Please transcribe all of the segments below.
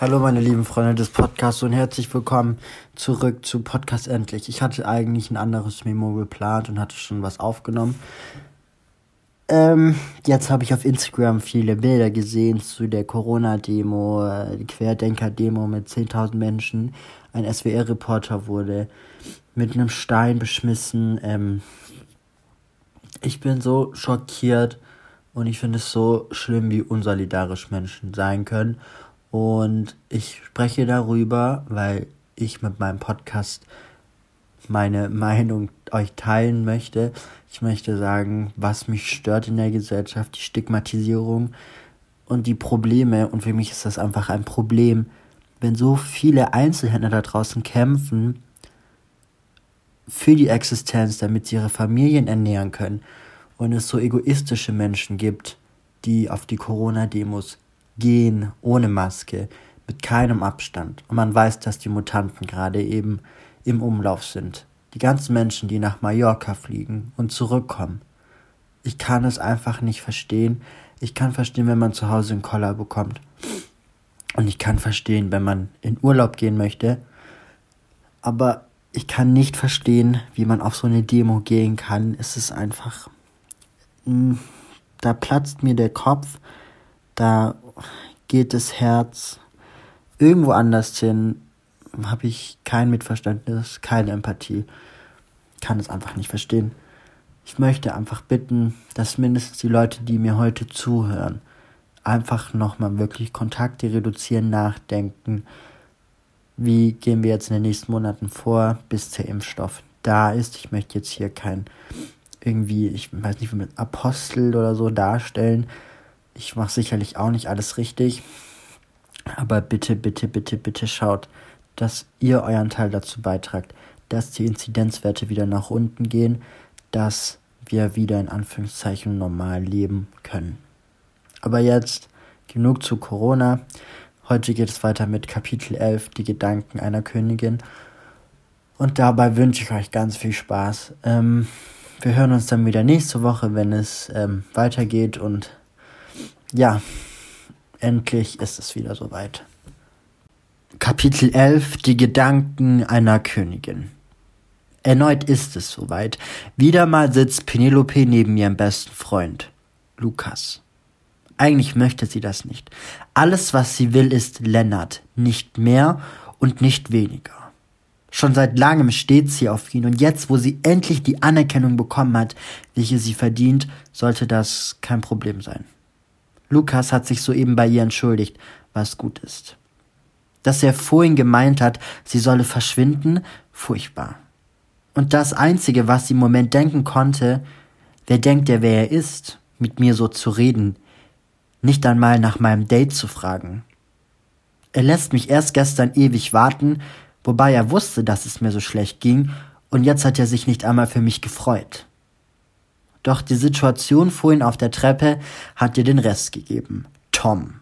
Hallo meine lieben Freunde des Podcasts und herzlich willkommen zurück zu Podcast Endlich. Ich hatte eigentlich ein anderes Memo geplant und hatte schon was aufgenommen. Ähm, jetzt habe ich auf Instagram viele Bilder gesehen zu der Corona-Demo, äh, Querdenker-Demo mit 10.000 Menschen. Ein SWR-Reporter wurde mit einem Stein beschmissen. Ähm, ich bin so schockiert und ich finde es so schlimm, wie unsolidarisch Menschen sein können. Und ich spreche darüber, weil ich mit meinem Podcast meine Meinung euch teilen möchte. Ich möchte sagen, was mich stört in der Gesellschaft, die Stigmatisierung und die Probleme. Und für mich ist das einfach ein Problem, wenn so viele Einzelhändler da draußen kämpfen für die Existenz, damit sie ihre Familien ernähren können. Und es so egoistische Menschen gibt, die auf die Corona-Demos gehen ohne Maske, mit keinem Abstand. Und man weiß, dass die Mutanten gerade eben im Umlauf sind. Die ganzen Menschen, die nach Mallorca fliegen und zurückkommen. Ich kann es einfach nicht verstehen. Ich kann verstehen, wenn man zu Hause einen Koller bekommt. Und ich kann verstehen, wenn man in Urlaub gehen möchte. Aber ich kann nicht verstehen, wie man auf so eine Demo gehen kann. Es ist einfach. Hm, da platzt mir der Kopf. Da geht das Herz irgendwo anders hin, habe ich kein Mitverständnis, keine Empathie, kann es einfach nicht verstehen. Ich möchte einfach bitten, dass mindestens die Leute, die mir heute zuhören, einfach nochmal wirklich Kontakte reduzieren, nachdenken, wie gehen wir jetzt in den nächsten Monaten vor, bis der Impfstoff da ist. Ich möchte jetzt hier kein irgendwie, ich weiß nicht, mit Apostel oder so darstellen, ich mache sicherlich auch nicht alles richtig. Aber bitte, bitte, bitte, bitte schaut, dass ihr euren Teil dazu beitragt, dass die Inzidenzwerte wieder nach unten gehen, dass wir wieder in Anführungszeichen normal leben können. Aber jetzt genug zu Corona. Heute geht es weiter mit Kapitel 11, die Gedanken einer Königin. Und dabei wünsche ich euch ganz viel Spaß. Ähm, wir hören uns dann wieder nächste Woche, wenn es ähm, weitergeht und ja, endlich ist es wieder soweit. Kapitel 11 Die Gedanken einer Königin. Erneut ist es soweit. Wieder mal sitzt Penelope neben ihrem besten Freund, Lukas. Eigentlich möchte sie das nicht. Alles, was sie will, ist Lennart, nicht mehr und nicht weniger. Schon seit langem steht sie auf ihn und jetzt, wo sie endlich die Anerkennung bekommen hat, welche sie verdient, sollte das kein Problem sein. Lukas hat sich soeben bei ihr entschuldigt, was gut ist. Dass er vorhin gemeint hat, sie solle verschwinden, furchtbar. Und das Einzige, was sie im Moment denken konnte, wer denkt er, wer er ist, mit mir so zu reden, nicht einmal nach meinem Date zu fragen. Er lässt mich erst gestern ewig warten, wobei er wusste, dass es mir so schlecht ging, und jetzt hat er sich nicht einmal für mich gefreut. Doch die Situation vorhin auf der Treppe hat ihr den Rest gegeben. Tom.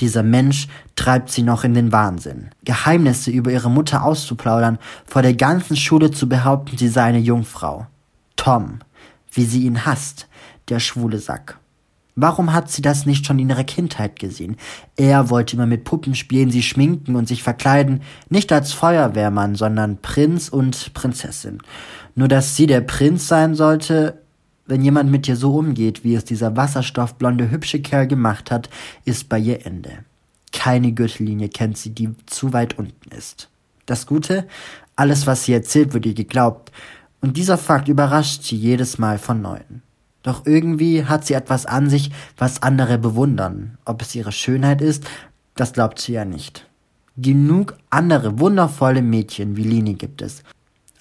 Dieser Mensch treibt sie noch in den Wahnsinn. Geheimnisse über ihre Mutter auszuplaudern, vor der ganzen Schule zu behaupten, sie sei eine Jungfrau. Tom. Wie sie ihn hasst. Der schwule Sack. Warum hat sie das nicht schon in ihrer Kindheit gesehen? Er wollte immer mit Puppen spielen, sie schminken und sich verkleiden, nicht als Feuerwehrmann, sondern Prinz und Prinzessin. Nur dass sie der Prinz sein sollte, wenn jemand mit dir so umgeht, wie es dieser wasserstoffblonde hübsche Kerl gemacht hat, ist bei ihr Ende. Keine Gürtellinie kennt sie, die zu weit unten ist. Das Gute, alles, was sie erzählt, wird ihr geglaubt, und dieser Fakt überrascht sie jedes Mal von neuem. Doch irgendwie hat sie etwas an sich, was andere bewundern. Ob es ihre Schönheit ist, das glaubt sie ja nicht. Genug andere wundervolle Mädchen wie Lini gibt es,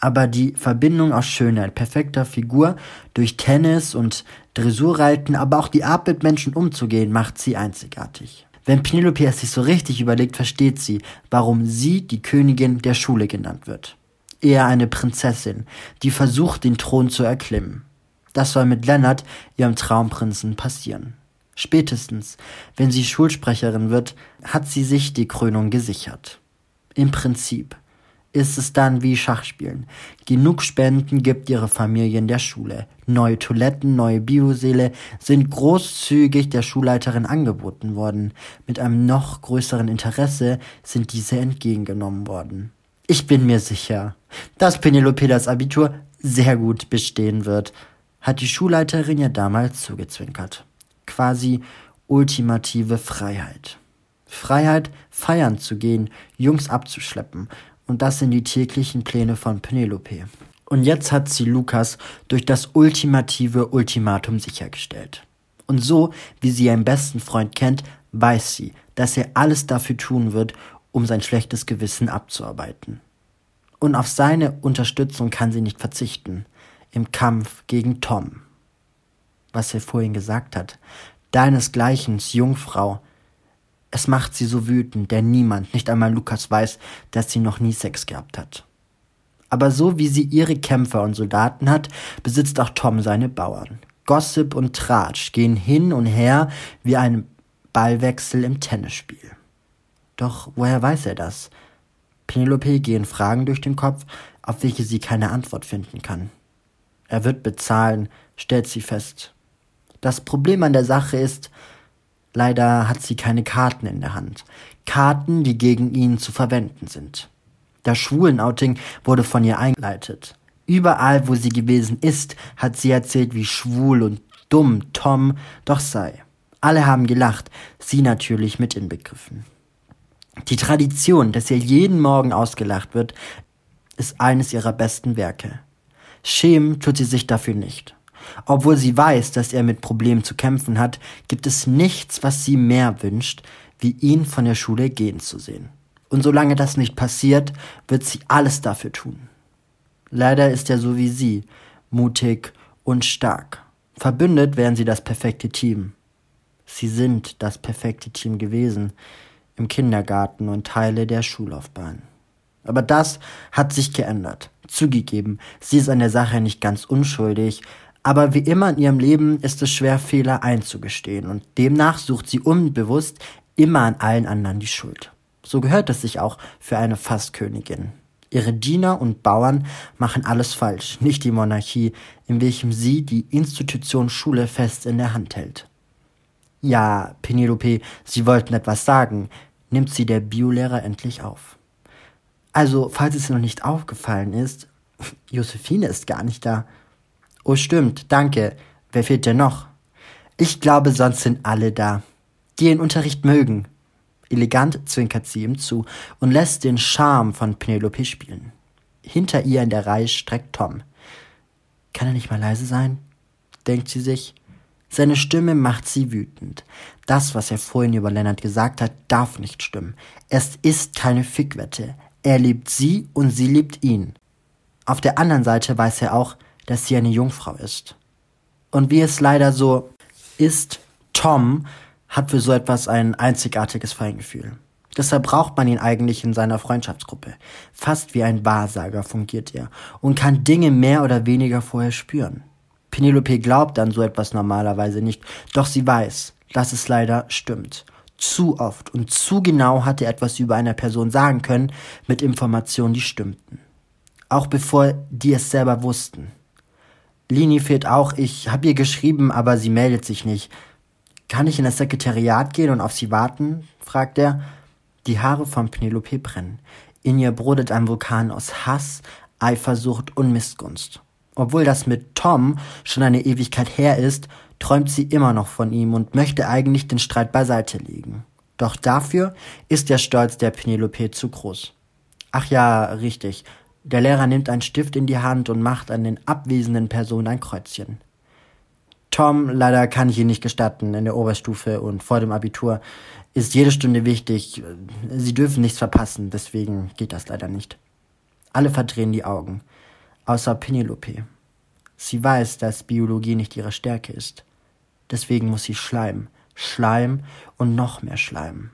aber die Verbindung aus Schönheit, perfekter Figur, durch Tennis und Dressurreiten, aber auch die Art mit Menschen umzugehen, macht sie einzigartig. Wenn Penelope es sich so richtig überlegt, versteht sie, warum sie die Königin der Schule genannt wird. Eher eine Prinzessin, die versucht, den Thron zu erklimmen. Das soll mit Lennart, ihrem Traumprinzen, passieren. Spätestens, wenn sie Schulsprecherin wird, hat sie sich die Krönung gesichert. Im Prinzip ist es dann wie Schachspielen. Genug Spenden gibt ihre Familie in der Schule. Neue Toiletten, neue Bioseele sind großzügig der Schulleiterin angeboten worden. Mit einem noch größeren Interesse sind diese entgegengenommen worden. Ich bin mir sicher, dass Penelope das Abitur sehr gut bestehen wird, hat die Schulleiterin ja damals zugezwinkert. Quasi ultimative Freiheit. Freiheit, feiern zu gehen, Jungs abzuschleppen und das sind die täglichen Pläne von Penelope. Und jetzt hat sie Lukas durch das ultimative Ultimatum sichergestellt. Und so, wie sie ihren besten Freund kennt, weiß sie, dass er alles dafür tun wird, um sein schlechtes Gewissen abzuarbeiten. Und auf seine Unterstützung kann sie nicht verzichten. Im Kampf gegen Tom. Was er vorhin gesagt hat. Deinesgleichen, Jungfrau, es macht sie so wütend, denn niemand, nicht einmal Lukas weiß, dass sie noch nie Sex gehabt hat. Aber so wie sie ihre Kämpfer und Soldaten hat, besitzt auch Tom seine Bauern. Gossip und Tratsch gehen hin und her wie ein Ballwechsel im Tennisspiel. Doch woher weiß er das? Penelope gehen Fragen durch den Kopf, auf welche sie keine Antwort finden kann. Er wird bezahlen, stellt sie fest. Das Problem an der Sache ist, Leider hat sie keine Karten in der Hand. Karten, die gegen ihn zu verwenden sind. Das Schwulenouting wurde von ihr eingeleitet. Überall, wo sie gewesen ist, hat sie erzählt, wie schwul und dumm Tom doch sei. Alle haben gelacht, sie natürlich mit inbegriffen. Die Tradition, dass ihr jeden Morgen ausgelacht wird, ist eines ihrer besten Werke. Schämen tut sie sich dafür nicht. Obwohl sie weiß, dass er mit Problemen zu kämpfen hat, gibt es nichts, was sie mehr wünscht, wie ihn von der Schule gehen zu sehen. Und solange das nicht passiert, wird sie alles dafür tun. Leider ist er so wie sie, mutig und stark. Verbündet wären sie das perfekte Team. Sie sind das perfekte Team gewesen, im Kindergarten und Teile der Schullaufbahn. Aber das hat sich geändert. Zugegeben, sie ist an der Sache nicht ganz unschuldig, aber wie immer in ihrem Leben ist es schwer, Fehler einzugestehen und demnach sucht sie unbewusst immer an allen anderen die Schuld. So gehört es sich auch für eine Fasskönigin. Ihre Diener und Bauern machen alles falsch, nicht die Monarchie, in welchem sie die Institution Schule fest in der Hand hält. Ja, Penelope, Sie wollten etwas sagen, nimmt sie der Biolehrer endlich auf. Also, falls es noch nicht aufgefallen ist, Josephine ist gar nicht da. Oh stimmt, danke. Wer fehlt denn noch? Ich glaube, sonst sind alle da, die den Unterricht mögen. Elegant zwinkert sie ihm zu und lässt den Charme von Penelope spielen. Hinter ihr in der Reihe streckt Tom. Kann er nicht mal leise sein? denkt sie sich. Seine Stimme macht sie wütend. Das, was er vorhin über Lennart gesagt hat, darf nicht stimmen. Es ist keine Fickwette. Er liebt sie und sie liebt ihn. Auf der anderen Seite weiß er auch, dass sie eine Jungfrau ist. Und wie es leider so ist, Tom hat für so etwas ein einzigartiges Feingefühl. Deshalb braucht man ihn eigentlich in seiner Freundschaftsgruppe. Fast wie ein Wahrsager fungiert er und kann Dinge mehr oder weniger vorher spüren. Penelope glaubt an so etwas normalerweise nicht, doch sie weiß, dass es leider stimmt. Zu oft und zu genau hat er etwas über eine Person sagen können mit Informationen, die stimmten. Auch bevor die es selber wussten. Lini fehlt auch. Ich habe ihr geschrieben, aber sie meldet sich nicht. Kann ich in das Sekretariat gehen und auf sie warten? fragt er. Die Haare von Penelope brennen. In ihr brodelt ein Vulkan aus Hass, Eifersucht und Missgunst. Obwohl das mit Tom schon eine Ewigkeit her ist, träumt sie immer noch von ihm und möchte eigentlich den Streit beiseite legen. Doch dafür ist der Stolz der Penelope zu groß. Ach ja, richtig. Der Lehrer nimmt einen Stift in die Hand und macht an den abwesenden Personen ein Kreuzchen. Tom, leider kann ich ihn nicht gestatten. In der Oberstufe und vor dem Abitur ist jede Stunde wichtig. Sie dürfen nichts verpassen, deswegen geht das leider nicht. Alle verdrehen die Augen, außer Penelope. Sie weiß, dass Biologie nicht ihre Stärke ist. Deswegen muss sie Schleim, Schleim und noch mehr Schleim.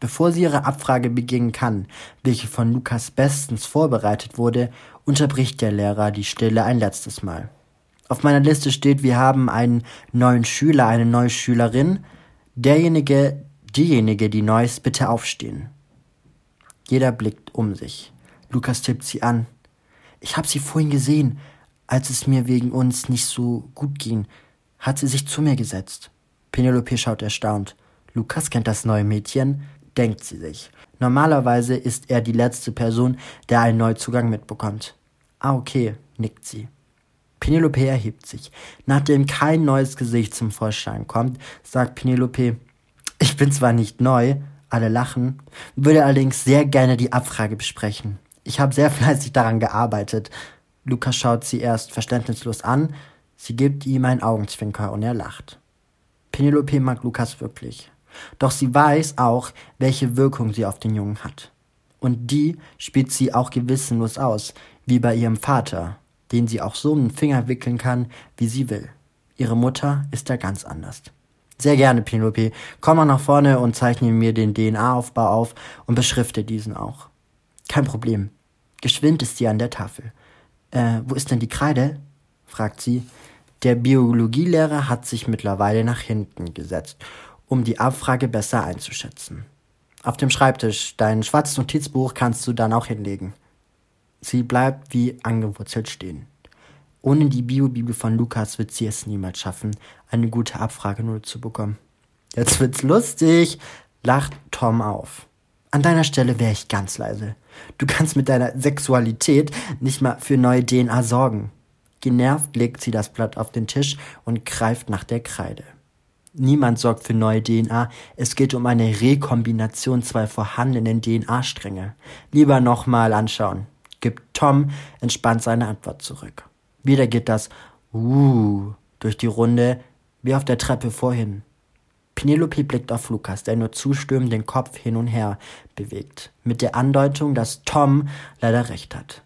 Bevor sie ihre Abfrage beginnen kann, welche von Lukas bestens vorbereitet wurde, unterbricht der Lehrer die Stille ein letztes Mal. Auf meiner Liste steht, wir haben einen neuen Schüler, eine neue Schülerin. Derjenige, diejenige, die neu ist, bitte aufstehen. Jeder blickt um sich. Lukas tippt sie an. Ich hab sie vorhin gesehen, als es mir wegen uns nicht so gut ging, hat sie sich zu mir gesetzt. Penelope schaut erstaunt. Lukas kennt das neue Mädchen, denkt sie sich. Normalerweise ist er die letzte Person, der einen Neuzugang mitbekommt. Ah, okay, nickt sie. Penelope erhebt sich. Nachdem kein neues Gesicht zum Vorschein kommt, sagt Penelope, ich bin zwar nicht neu, alle lachen, würde allerdings sehr gerne die Abfrage besprechen. Ich habe sehr fleißig daran gearbeitet. Lukas schaut sie erst verständnislos an, sie gibt ihm einen Augenzwinker und er lacht. Penelope mag Lukas wirklich. Doch sie weiß auch, welche Wirkung sie auf den Jungen hat. Und die spielt sie auch gewissenlos aus, wie bei ihrem Vater, den sie auch so den Finger wickeln kann, wie sie will. Ihre Mutter ist da ganz anders. Sehr gerne, Penelope. Komm mal nach vorne und zeichne mir den DNA-Aufbau auf und beschrifte diesen auch. Kein Problem. Geschwind ist sie an der Tafel. Äh, wo ist denn die Kreide? fragt sie. Der Biologielehrer hat sich mittlerweile nach hinten gesetzt, um die Abfrage besser einzuschätzen. Auf dem Schreibtisch, dein schwarzes Notizbuch kannst du dann auch hinlegen. Sie bleibt wie angewurzelt stehen. Ohne die Bio-Bibel von Lukas wird sie es niemals schaffen, eine gute Abfrage nur zu bekommen. Jetzt wird's lustig, lacht Tom auf. An deiner Stelle wäre ich ganz leise. Du kannst mit deiner Sexualität nicht mal für neue DNA sorgen. Genervt legt sie das Blatt auf den Tisch und greift nach der Kreide. Niemand sorgt für neue DNA. Es geht um eine Rekombination zwei vorhandenen DNA-Stränge. Lieber nochmal anschauen gibt Tom entspannt seine Antwort zurück. Wieder geht das Uh durch die Runde, wie auf der Treppe vorhin. Penelope blickt auf Lukas, der nur zustimmend den Kopf hin und her bewegt, mit der Andeutung, dass Tom leider recht hat.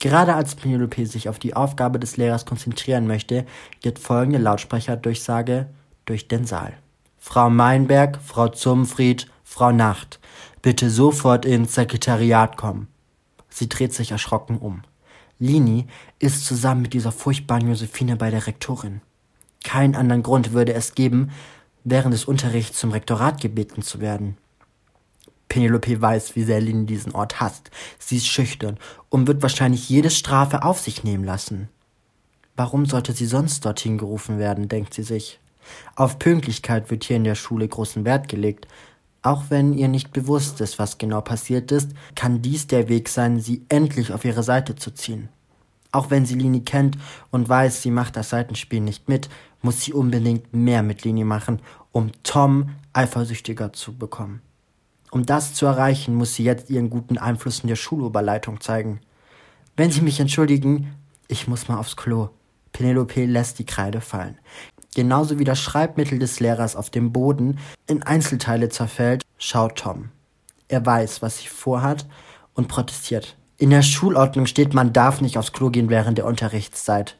Gerade als Penelope sich auf die Aufgabe des Lehrers konzentrieren möchte, geht folgende Lautsprecherdurchsage durch den Saal. Frau Meinberg, Frau Zumfried, Frau Nacht, bitte sofort ins Sekretariat kommen. Sie dreht sich erschrocken um. Lini ist zusammen mit dieser furchtbaren Josephine bei der Rektorin. Keinen anderen Grund würde es geben, während des Unterrichts zum Rektorat gebeten zu werden. Penelope weiß, wie sehr Lini diesen Ort hasst. Sie ist schüchtern und wird wahrscheinlich jede Strafe auf sich nehmen lassen. Warum sollte sie sonst dorthin gerufen werden, denkt sie sich. Auf Pünktlichkeit wird hier in der Schule großen Wert gelegt, auch wenn ihr nicht bewusst ist, was genau passiert ist, kann dies der Weg sein, sie endlich auf ihre Seite zu ziehen. Auch wenn sie Lini kennt und weiß, sie macht das Seitenspiel nicht mit, muss sie unbedingt mehr mit Lini machen, um Tom eifersüchtiger zu bekommen. Um das zu erreichen, muss sie jetzt ihren guten Einfluss in der Schulüberleitung zeigen. Wenn Sie mich entschuldigen, ich muss mal aufs Klo. Penelope lässt die Kreide fallen genauso wie das Schreibmittel des Lehrers auf dem Boden in Einzelteile zerfällt, schaut Tom. Er weiß, was sie vorhat und protestiert. In der Schulordnung steht, man darf nicht aufs Klo gehen während der Unterrichtszeit.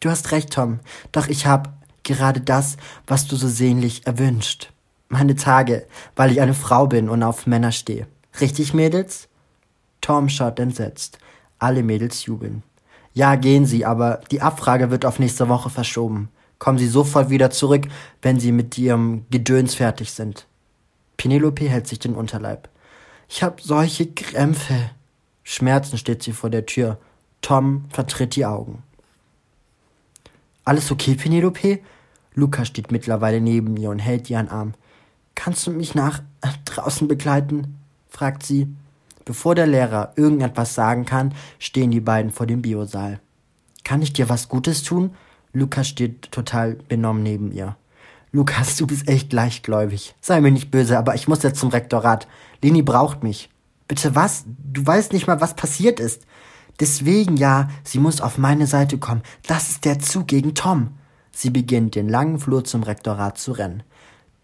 Du hast recht, Tom, doch ich hab gerade das, was du so sehnlich erwünscht. Meine Tage, weil ich eine Frau bin und auf Männer stehe. Richtig, Mädels? Tom schaut entsetzt. Alle Mädels jubeln. Ja, gehen Sie, aber die Abfrage wird auf nächste Woche verschoben kommen sie sofort wieder zurück, wenn sie mit ihrem Gedöns fertig sind. Penelope hält sich den Unterleib. Ich hab solche Krämpfe. Schmerzen steht sie vor der Tür. Tom vertritt die Augen. Alles okay, Penelope? Luca steht mittlerweile neben ihr und hält ihren Arm. Kannst du mich nach draußen begleiten? fragt sie. Bevor der Lehrer irgendetwas sagen kann, stehen die beiden vor dem Biosaal. Kann ich dir was Gutes tun? Lukas steht total benommen neben ihr. Lukas, du bist echt leichtgläubig. Sei mir nicht böse, aber ich muss jetzt zum Rektorat. Leni braucht mich. Bitte was? Du weißt nicht mal, was passiert ist. Deswegen ja, sie muss auf meine Seite kommen. Das ist der Zug gegen Tom. Sie beginnt den langen Flur zum Rektorat zu rennen.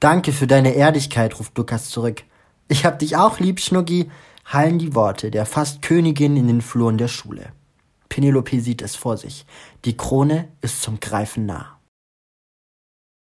Danke für deine Ehrlichkeit, ruft Lukas zurück. Ich hab dich auch lieb, Schnuggi, hallen die Worte der fast Königin in den Fluren der Schule. Penelope sieht es vor sich. Die Krone ist zum Greifen nah.